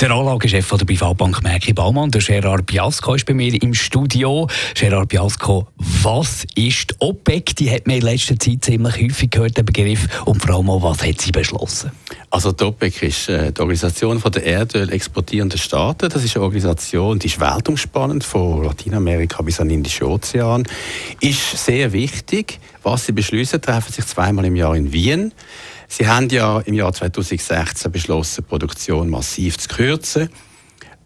der Anlagechef der Privatbank Merki Baumann, der Gerard Biasco, ist bei mir im Studio. Gerard Biasco, was ist die OPEC? Die hat man in letzter Zeit ziemlich häufig gehört, den Begriff. Und vor allem auch, was hat sie beschlossen? Also die OPEC ist äh, die Organisation der Erdöl exportierenden Staaten. Das ist eine Organisation, die ist weltumspannend, von Lateinamerika bis an den Indischen Ozean. Ist sehr wichtig. Was sie beschließen, treffen sich zweimal im Jahr in Wien. Sie haben ja im Jahr 2016 beschlossen, die Produktion massiv zu kürzen,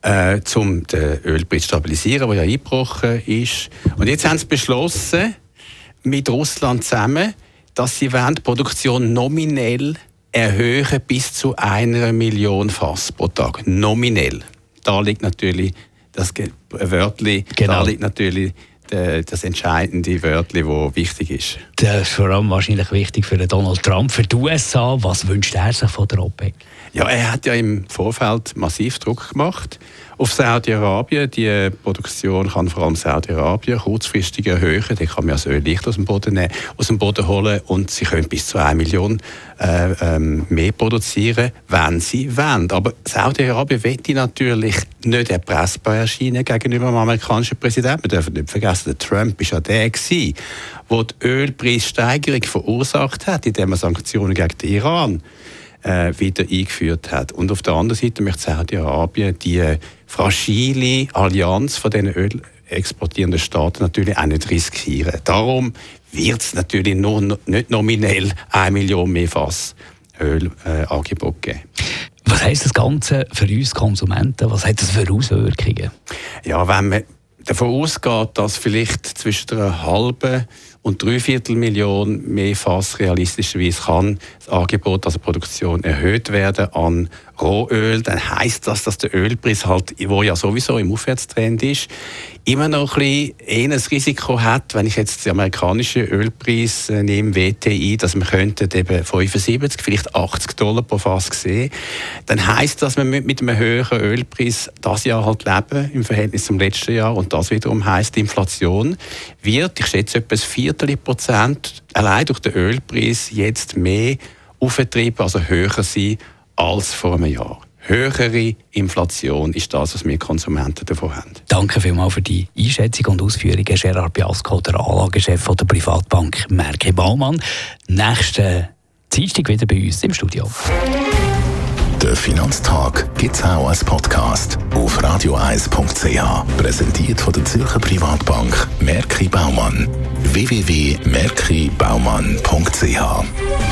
äh, um den Ölpreis zu stabilisieren, der ja eingebrochen ist. Und jetzt haben sie beschlossen, mit Russland zusammen, dass sie die Produktion nominell erhöhen bis zu einer Million Fass pro Tag. Nominell. Da liegt natürlich das Wörtchen, genau. da liegt natürlich das entscheidende Wörtchen, das wichtig ist. Das ist vor allem wahrscheinlich wichtig für Donald Trump, für die USA. Was wünscht er sich von der OPEC? Ja, er hat ja im Vorfeld massiv Druck gemacht auf Saudi-Arabien. Die Produktion kann vor allem Saudi-Arabien kurzfristig erhöhen. Da kann man das Öl leicht aus dem Boden, nehmen, aus dem Boden holen und sie können bis zu 1 Million äh, ähm, mehr produzieren, wenn sie wollen. Aber Saudi-Arabien wette natürlich nicht erpressbar erscheinen gegenüber dem amerikanischen Präsidenten. Wir dürfen nicht vergessen, der Trump war ja der, gewesen, der die Ölpreissteigerung verursacht hat, indem er Sanktionen gegen den Iran äh, wieder eingeführt hat. Und auf der anderen Seite möchte Saudi-Arabien die fragile Allianz von den Öl exportierenden Staaten natürlich auch nicht riskieren. Darum wird es natürlich nur, nicht nominell eine Million mehr Fass Ölangebot äh, geben. Was heisst das Ganze für uns Konsumenten? Was hat das für Auswirkungen? Ja, wenn man davon ausgeht, dass vielleicht zwischen einer halben und dreiviertel Million mehr Fass realistischerweise kann das Angebot, also Produktion erhöht werden an Rohöl, dann heißt das, dass der Ölpreis halt, wo ja sowieso im Aufwärtstrend ist, immer noch ein bisschen ein Risiko hat, wenn ich jetzt den amerikanischen Ölpreis äh, nehme, WTI, dass man könnte eben 75, vielleicht 80 Dollar pro Fass sehen, dann heißt das, man mit einem höheren Ölpreis das Jahr halt leben im Verhältnis zum letzten Jahr und das wiederum heißt, die Inflation wird, ich schätze etwa ein Viertel Prozent allein durch den Ölpreis jetzt mehr aufgetrieben, also höher sein als vor einem Jahr. Höhere Inflation ist das, was wir Konsumenten davon haben. Danke vielmals für die Einschätzung und Ausführungen, Gerard Biasco, der Anlagechef der Privatbank Merke Baumann. Nächste Dienstag wieder bei uns im Studio. Der Finanztag gibt es auch als Podcast auf radioeis.ch. Präsentiert von der Zürcher Privatbank Merki Baumann. www.merkibaumann.ch